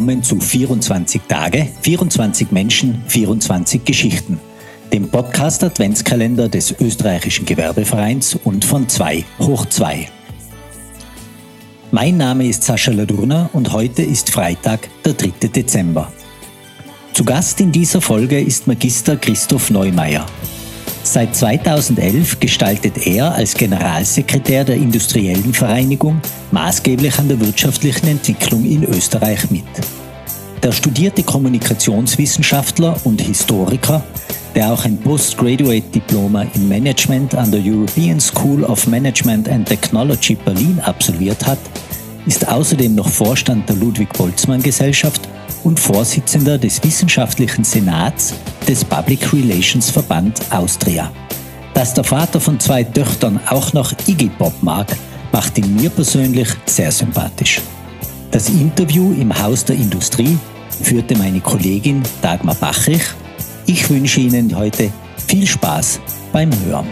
willkommen zu 24 Tage, 24 Menschen, 24 Geschichten, dem Podcast Adventskalender des österreichischen Gewerbevereins und von 2 hoch 2. Mein Name ist Sascha Ladurna und heute ist Freitag, der 3. Dezember. Zu Gast in dieser Folge ist Magister Christoph Neumeier. Seit 2011 gestaltet er als Generalsekretär der Industriellen Vereinigung maßgeblich an der wirtschaftlichen Entwicklung in Österreich mit. Der studierte Kommunikationswissenschaftler und Historiker, der auch ein Postgraduate-Diploma in Management an der European School of Management and Technology Berlin absolviert hat, ist außerdem noch Vorstand der Ludwig-Boltzmann-Gesellschaft und Vorsitzender des Wissenschaftlichen Senats des Public Relations Verband Austria. Dass der Vater von zwei Töchtern auch noch Iggy Pop mag, macht ihn mir persönlich sehr sympathisch. Das Interview im Haus der Industrie führte meine Kollegin Dagmar Bachrich. Ich wünsche Ihnen heute viel Spaß beim Hören.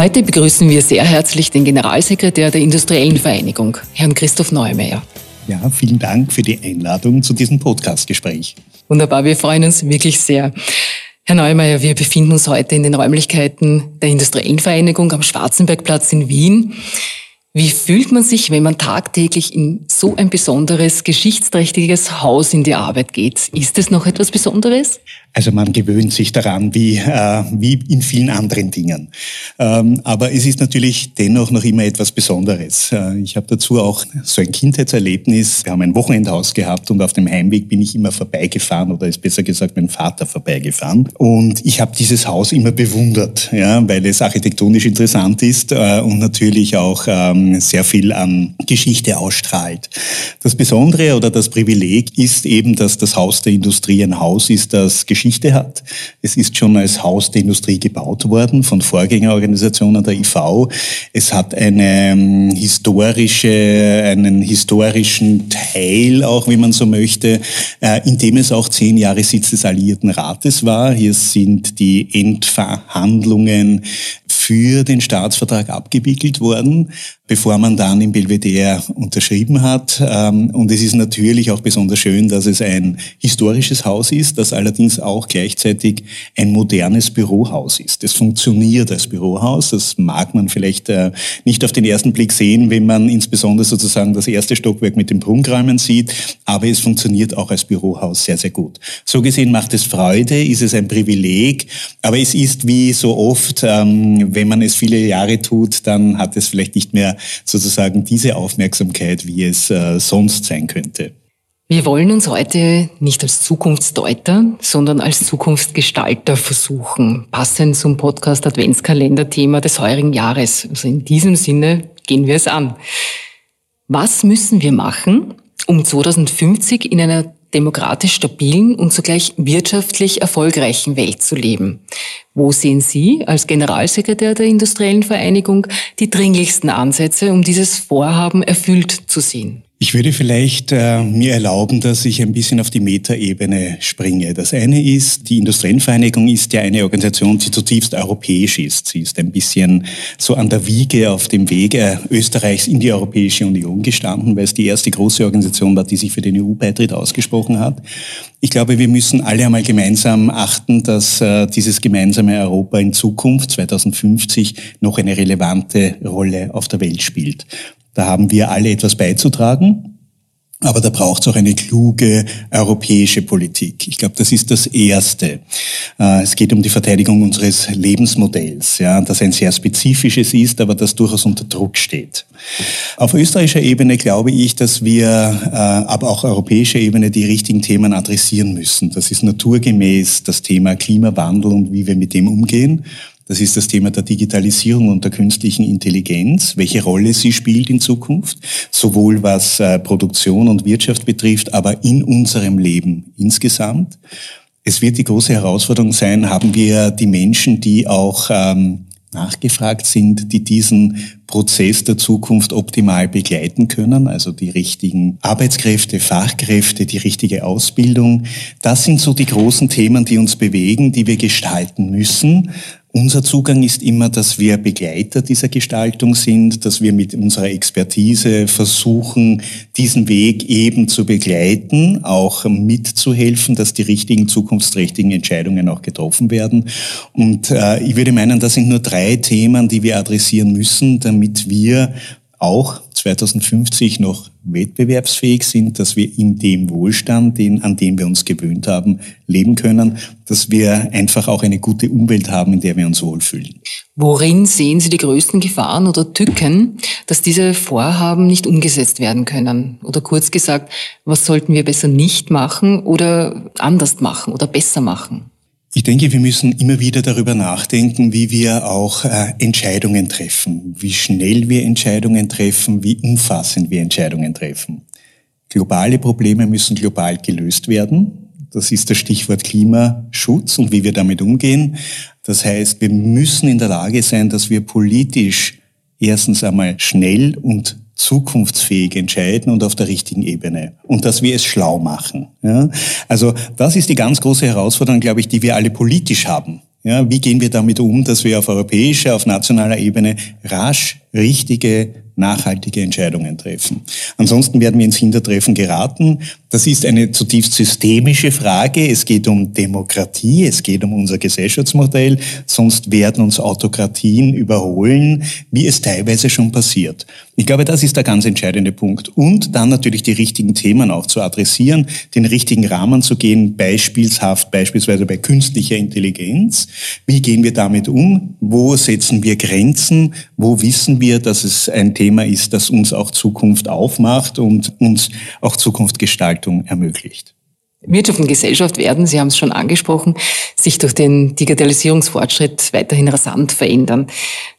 Heute begrüßen wir sehr herzlich den Generalsekretär der Industriellen Vereinigung, Herrn Christoph Neumeier. Ja, vielen Dank für die Einladung zu diesem Podcastgespräch. Wunderbar, wir freuen uns wirklich sehr. Herr Neumeier, wir befinden uns heute in den Räumlichkeiten der Industriellen Vereinigung am Schwarzenbergplatz in Wien. Wie fühlt man sich, wenn man tagtäglich in so ein besonderes, geschichtsträchtiges Haus in die Arbeit geht? Ist es noch etwas Besonderes? Also man gewöhnt sich daran, wie, äh, wie in vielen anderen Dingen. Ähm, aber es ist natürlich dennoch noch immer etwas Besonderes. Äh, ich habe dazu auch so ein Kindheitserlebnis. Wir haben ein Wochenendhaus gehabt und auf dem Heimweg bin ich immer vorbeigefahren oder ist besser gesagt mein Vater vorbeigefahren. Und ich habe dieses Haus immer bewundert, ja, weil es architektonisch interessant ist äh, und natürlich auch ähm, sehr viel an Geschichte ausstrahlt. Das Besondere oder das Privileg ist eben, dass das Haus der Industrie ein Haus ist, das Geschichte hat. Es ist schon als Haus der Industrie gebaut worden von Vorgängerorganisationen der IV. Es hat eine ähm, historische, einen historischen Teil, auch wie man so möchte, äh, in dem es auch zehn Jahre Sitz des Alliierten Rates war. Hier sind die Endverhandlungen für den Staatsvertrag abgewickelt worden bevor man dann im Belvedere unterschrieben hat. Ähm, und es ist natürlich auch besonders schön, dass es ein historisches Haus ist, das allerdings auch gleichzeitig ein modernes Bürohaus ist. Es funktioniert als Bürohaus. Das mag man vielleicht äh, nicht auf den ersten Blick sehen, wenn man insbesondere sozusagen das erste Stockwerk mit den Prunkräumen sieht. Aber es funktioniert auch als Bürohaus sehr, sehr gut. So gesehen macht es Freude, ist es ein Privileg. Aber es ist wie so oft, ähm, wenn man es viele Jahre tut, dann hat es vielleicht nicht mehr sozusagen diese Aufmerksamkeit, wie es äh, sonst sein könnte. Wir wollen uns heute nicht als Zukunftsdeuter, sondern als Zukunftsgestalter versuchen, passend zum Podcast Adventskalender-Thema des heurigen Jahres. Also in diesem Sinne gehen wir es an. Was müssen wir machen, um 2050 in einer demokratisch stabilen und zugleich wirtschaftlich erfolgreichen Welt zu leben. Wo sehen Sie als Generalsekretär der Industriellen Vereinigung die dringlichsten Ansätze, um dieses Vorhaben erfüllt zu sehen? Ich würde vielleicht äh, mir erlauben, dass ich ein bisschen auf die Metaebene springe. Das eine ist, die Industriellenvereinigung ist ja eine Organisation, die zutiefst europäisch ist. Sie ist ein bisschen so an der Wiege auf dem Weg äh, Österreichs in die Europäische Union gestanden, weil es die erste große Organisation war, die sich für den EU-Beitritt ausgesprochen hat. Ich glaube, wir müssen alle einmal gemeinsam achten, dass äh, dieses gemeinsame Europa in Zukunft 2050 noch eine relevante Rolle auf der Welt spielt. Da haben wir alle etwas beizutragen. Aber da braucht es auch eine kluge europäische Politik. Ich glaube, das ist das Erste. Äh, es geht um die Verteidigung unseres Lebensmodells, ja, das ein sehr spezifisches ist, aber das durchaus unter Druck steht. Auf österreichischer Ebene glaube ich, dass wir, äh, aber auch europäischer Ebene, die richtigen Themen adressieren müssen. Das ist naturgemäß das Thema Klimawandel und wie wir mit dem umgehen. Das ist das Thema der Digitalisierung und der künstlichen Intelligenz, welche Rolle sie spielt in Zukunft, sowohl was äh, Produktion und Wirtschaft betrifft, aber in unserem Leben insgesamt. Es wird die große Herausforderung sein, haben wir die Menschen, die auch ähm, nachgefragt sind, die diesen Prozess der Zukunft optimal begleiten können, also die richtigen Arbeitskräfte, Fachkräfte, die richtige Ausbildung. Das sind so die großen Themen, die uns bewegen, die wir gestalten müssen. Unser Zugang ist immer, dass wir Begleiter dieser Gestaltung sind, dass wir mit unserer Expertise versuchen, diesen Weg eben zu begleiten, auch mitzuhelfen, dass die richtigen zukunftsträchtigen Entscheidungen auch getroffen werden. Und äh, ich würde meinen, das sind nur drei Themen, die wir adressieren müssen, damit wir auch 2050 noch wettbewerbsfähig sind, dass wir in dem Wohlstand, den, an dem wir uns gewöhnt haben, leben können, dass wir einfach auch eine gute Umwelt haben, in der wir uns wohlfühlen. Worin sehen Sie die größten Gefahren oder Tücken, dass diese Vorhaben nicht umgesetzt werden können? Oder kurz gesagt, was sollten wir besser nicht machen oder anders machen oder besser machen? Ich denke, wir müssen immer wieder darüber nachdenken, wie wir auch äh, Entscheidungen treffen, wie schnell wir Entscheidungen treffen, wie umfassend wir Entscheidungen treffen. Globale Probleme müssen global gelöst werden. Das ist das Stichwort Klimaschutz und wie wir damit umgehen. Das heißt, wir müssen in der Lage sein, dass wir politisch erstens einmal schnell und zukunftsfähig entscheiden und auf der richtigen Ebene. Und dass wir es schlau machen. Ja? Also das ist die ganz große Herausforderung, glaube ich, die wir alle politisch haben. Ja, wie gehen wir damit um, dass wir auf europäischer, auf nationaler Ebene rasch richtige nachhaltige Entscheidungen treffen. Ansonsten werden wir ins Hintertreffen geraten. Das ist eine zutiefst systemische Frage. Es geht um Demokratie, es geht um unser Gesellschaftsmodell. Sonst werden uns Autokratien überholen, wie es teilweise schon passiert. Ich glaube, das ist der ganz entscheidende Punkt. Und dann natürlich die richtigen Themen auch zu adressieren, den richtigen Rahmen zu gehen, beispielshaft, beispielsweise bei künstlicher Intelligenz. Wie gehen wir damit um? Wo setzen wir Grenzen? Wo wissen wir, dass es ein Thema ist, das uns auch Zukunft aufmacht und uns auch Zukunftsgestaltung ermöglicht. Wirtschaft und Gesellschaft werden, Sie haben es schon angesprochen, sich durch den Digitalisierungsfortschritt weiterhin rasant verändern.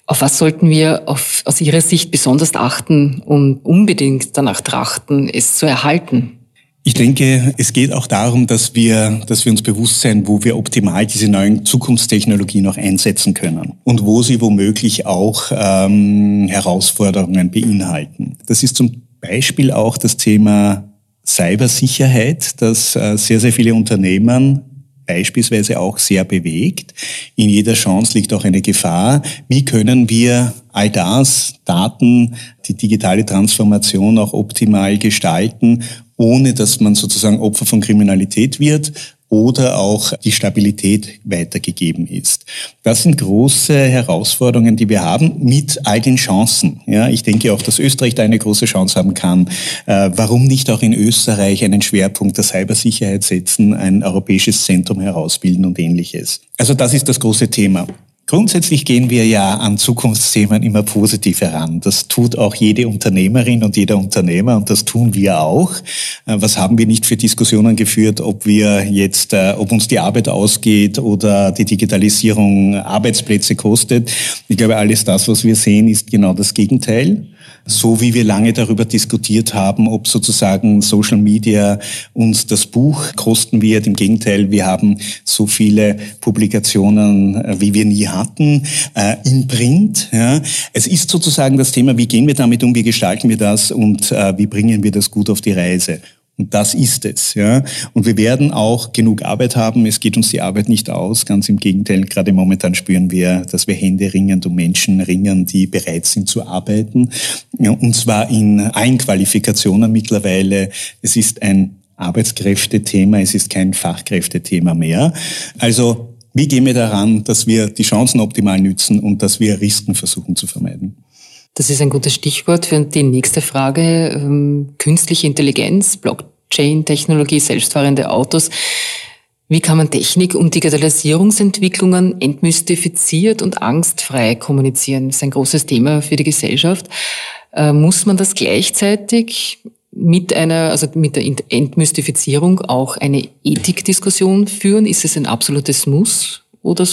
Auf was sollten wir auf, aus Ihrer Sicht besonders achten und unbedingt danach trachten, es zu erhalten? Ich denke, es geht auch darum, dass wir, dass wir uns bewusst sein, wo wir optimal diese neuen Zukunftstechnologien noch einsetzen können und wo sie womöglich auch ähm, Herausforderungen beinhalten. Das ist zum Beispiel auch das Thema Cybersicherheit, das äh, sehr, sehr viele Unternehmen beispielsweise auch sehr bewegt. In jeder Chance liegt auch eine Gefahr. Wie können wir all das, Daten, die digitale Transformation auch optimal gestalten, ohne dass man sozusagen Opfer von Kriminalität wird oder auch die Stabilität weitergegeben ist. Das sind große Herausforderungen, die wir haben mit all den Chancen. Ja, ich denke auch, dass Österreich da eine große Chance haben kann. Äh, warum nicht auch in Österreich einen Schwerpunkt der Cybersicherheit setzen, ein europäisches Zentrum herausbilden und ähnliches? Also das ist das große Thema. Grundsätzlich gehen wir ja an Zukunftsthemen immer positiv heran. Das tut auch jede Unternehmerin und jeder Unternehmer und das tun wir auch. Äh, was haben wir nicht für Diskussionen geführt, ob wir jetzt, äh, ob uns die Arbeit ausgeht oder die Digitalisierung Arbeitsplätze kostet. Ich glaube, alles das, was wir sehen, ist genau das Gegenteil so wie wir lange darüber diskutiert haben, ob sozusagen Social Media uns das Buch kosten wird. Im Gegenteil, wir haben so viele Publikationen, äh, wie wir nie hatten, äh, in Print. Ja. Es ist sozusagen das Thema, wie gehen wir damit um, wie gestalten wir das und äh, wie bringen wir das gut auf die Reise. Und das ist es. Ja. Und wir werden auch genug Arbeit haben. Es geht uns die Arbeit nicht aus. Ganz im Gegenteil, gerade momentan spüren wir, dass wir Hände ringend um Menschen ringen, die bereit sind zu arbeiten. Ja, und zwar in allen Qualifikationen mittlerweile. Es ist ein Arbeitskräftethema, es ist kein Fachkräftethema mehr. Also wie gehen wir daran, dass wir die Chancen optimal nützen und dass wir Risiken versuchen zu vermeiden? Das ist ein gutes Stichwort für die nächste Frage. Ähm, künstliche Intelligenz, Blockchain-Technologie, selbstfahrende Autos. Wie kann man Technik und Digitalisierungsentwicklungen entmystifiziert und angstfrei kommunizieren? Das ist ein großes Thema für die Gesellschaft. Äh, muss man das gleichzeitig mit einer, also mit der Entmystifizierung auch eine Ethikdiskussion führen? Ist es ein absolutes Muss oder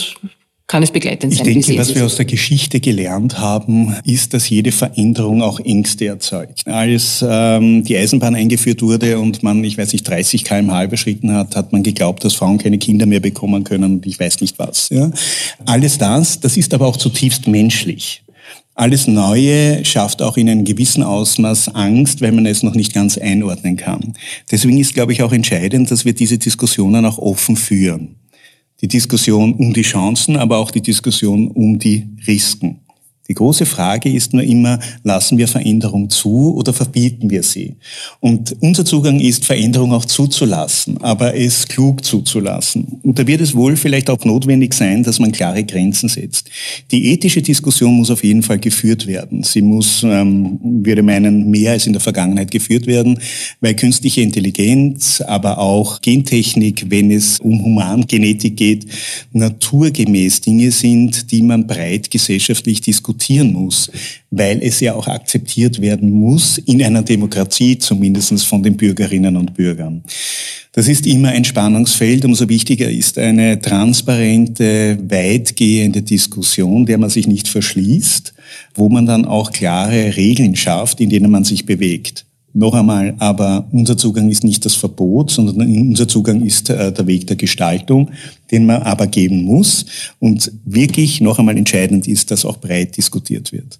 kann es begleitend sein. Ich denke, was wir aus der Geschichte gelernt haben, ist, dass jede Veränderung auch Ängste erzeugt. Als ähm, die Eisenbahn eingeführt wurde und man, ich weiß nicht, 30 kmh überschritten hat, hat man geglaubt, dass Frauen keine Kinder mehr bekommen können und ich weiß nicht was. Ja? Alles das, das ist aber auch zutiefst menschlich. Alles Neue schafft auch in einem gewissen Ausmaß Angst, weil man es noch nicht ganz einordnen kann. Deswegen ist, glaube ich, auch entscheidend, dass wir diese Diskussionen auch offen führen Die Diskussion um die Chancen, aber auch die Diskussion um die Risiken. Die große Frage ist nur immer, lassen wir Veränderung zu oder verbieten wir sie? Und unser Zugang ist, Veränderung auch zuzulassen, aber es klug zuzulassen. Und da wird es wohl vielleicht auch notwendig sein, dass man klare Grenzen setzt. Die ethische Diskussion muss auf jeden Fall geführt werden. Sie muss, ähm, würde meinen, mehr als in der Vergangenheit geführt werden, weil künstliche Intelligenz, aber auch Gentechnik, wenn es um Humangenetik geht, naturgemäß Dinge sind, die man breit gesellschaftlich diskutiert diskutieren muss, weil es ja auch akzeptiert werden muss, in einer Demokratie zumindest von den Bürgerinnen und Bürgern. Das ist immer ein Spannungsfeld. Umso wichtiger ist eine transparente, weitgehende Diskussion, der man sich nicht verschließt, wo man dann auch klare Regeln schafft, in denen man sich bewegt. Noch einmal, aber unser Zugang ist nicht das Verbot, sondern unser Zugang ist äh, der Weg der Gestaltung, den man aber geben muss. Und wirklich noch einmal entscheidend ist, dass auch breit diskutiert wird.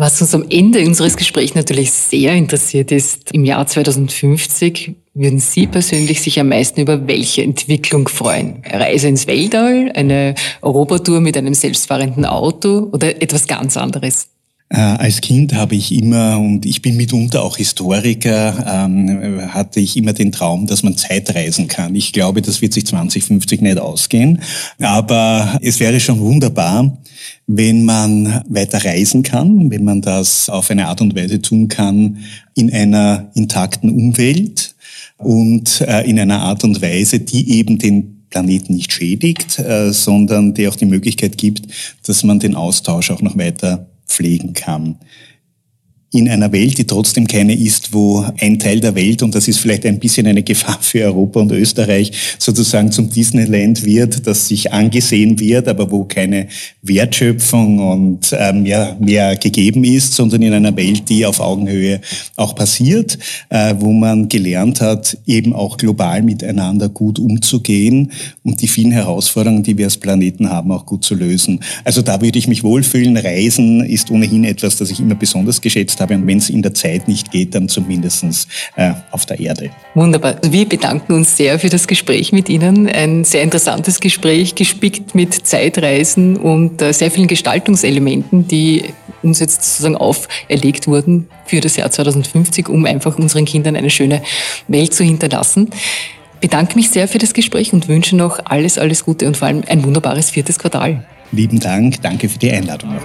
Was uns am Ende unseres Gesprächs natürlich sehr interessiert ist, im Jahr 2050 würden Sie persönlich sich am meisten über welche Entwicklung freuen? Eine Reise ins Weltall, eine Europatour mit einem selbstfahrenden Auto oder etwas ganz anderes? Äh, als Kind habe ich immer, und ich bin mitunter auch Historiker, ähm, hatte ich immer den Traum, dass man Zeitreisen kann. Ich glaube, das wird sich 2050 nicht ausgehen. Aber es wäre schon wunderbar, wenn man weiter reisen kann, wenn man das auf eine Art und Weise tun kann in einer intakten Umwelt und äh, in einer Art und Weise, die eben den Planeten nicht schädigt, äh, sondern die auch die Möglichkeit gibt, dass man den Austausch auch noch weiter pflegen kann in einer Welt, die trotzdem keine ist, wo ein Teil der Welt, und das ist vielleicht ein bisschen eine Gefahr für Europa und Österreich, sozusagen zum Disneyland wird, das sich angesehen wird, aber wo keine Wertschöpfung und ähm, ja, mehr gegeben ist, sondern in einer Welt, die auf Augenhöhe auch passiert, äh, wo man gelernt hat, eben auch global miteinander gut umzugehen und die vielen Herausforderungen, die wir als Planeten haben, auch gut zu lösen. Also da würde ich mich wohlfühlen. Reisen ist ohnehin etwas, das ich immer besonders geschätzt habe. Und wenn es in der Zeit nicht geht, dann zumindest äh, auf der Erde. Wunderbar. Wir bedanken uns sehr für das Gespräch mit Ihnen. Ein sehr interessantes Gespräch, gespickt mit Zeitreisen und äh, sehr vielen Gestaltungselementen, die uns jetzt sozusagen auferlegt wurden für das Jahr 2050, um einfach unseren Kindern eine schöne Welt zu hinterlassen. Ich bedanke mich sehr für das Gespräch und wünsche noch alles, alles Gute und vor allem ein wunderbares viertes Quartal. Lieben Dank, danke für die Einladung.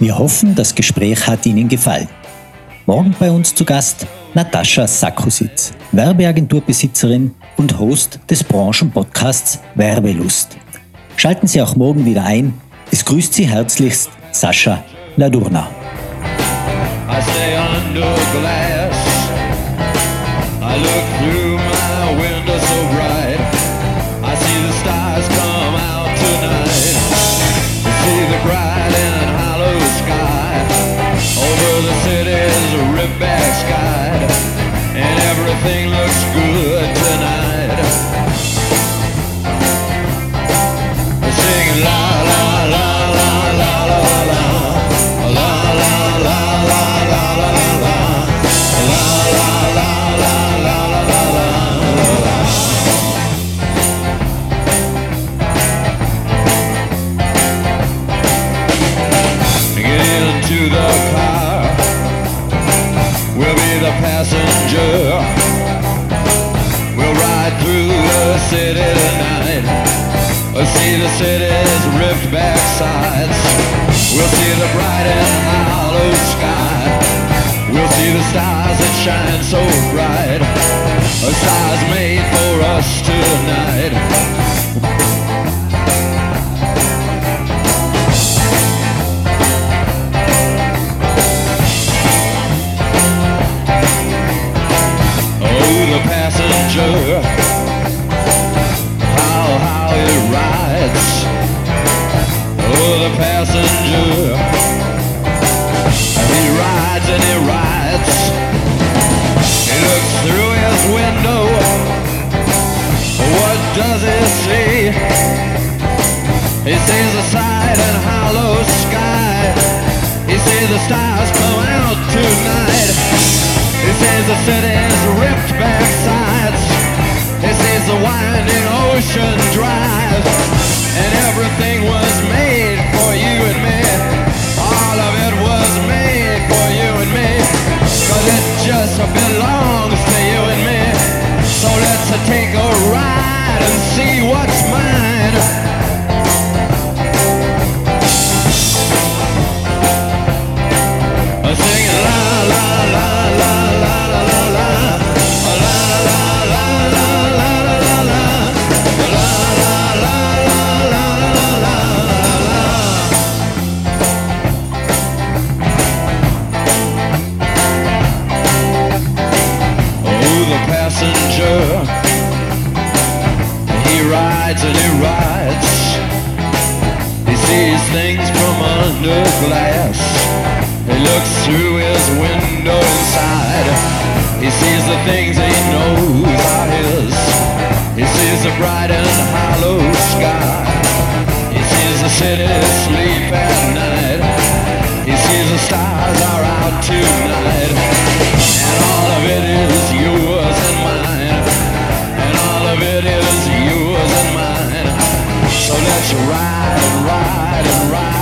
Wir hoffen, das Gespräch hat Ihnen gefallen. Morgen bei uns zu Gast Natascha Sakusitz, Werbeagenturbesitzerin und Host des Branchenpodcasts Werbelust. Schalten Sie auch morgen wieder ein. Es grüßt Sie herzlichst Sascha Ladurna. I stay under glass. I look through everything looks good tonight. Sing la shine so bright. A stars made for us tonight. Drive, and everything was He sees things from under glass. He looks through his window inside. He sees the things he knows are his. He sees the bright and hollow sky. He sees the city sleep at night. He sees the stars are out tonight. So let you ride and ride and ride.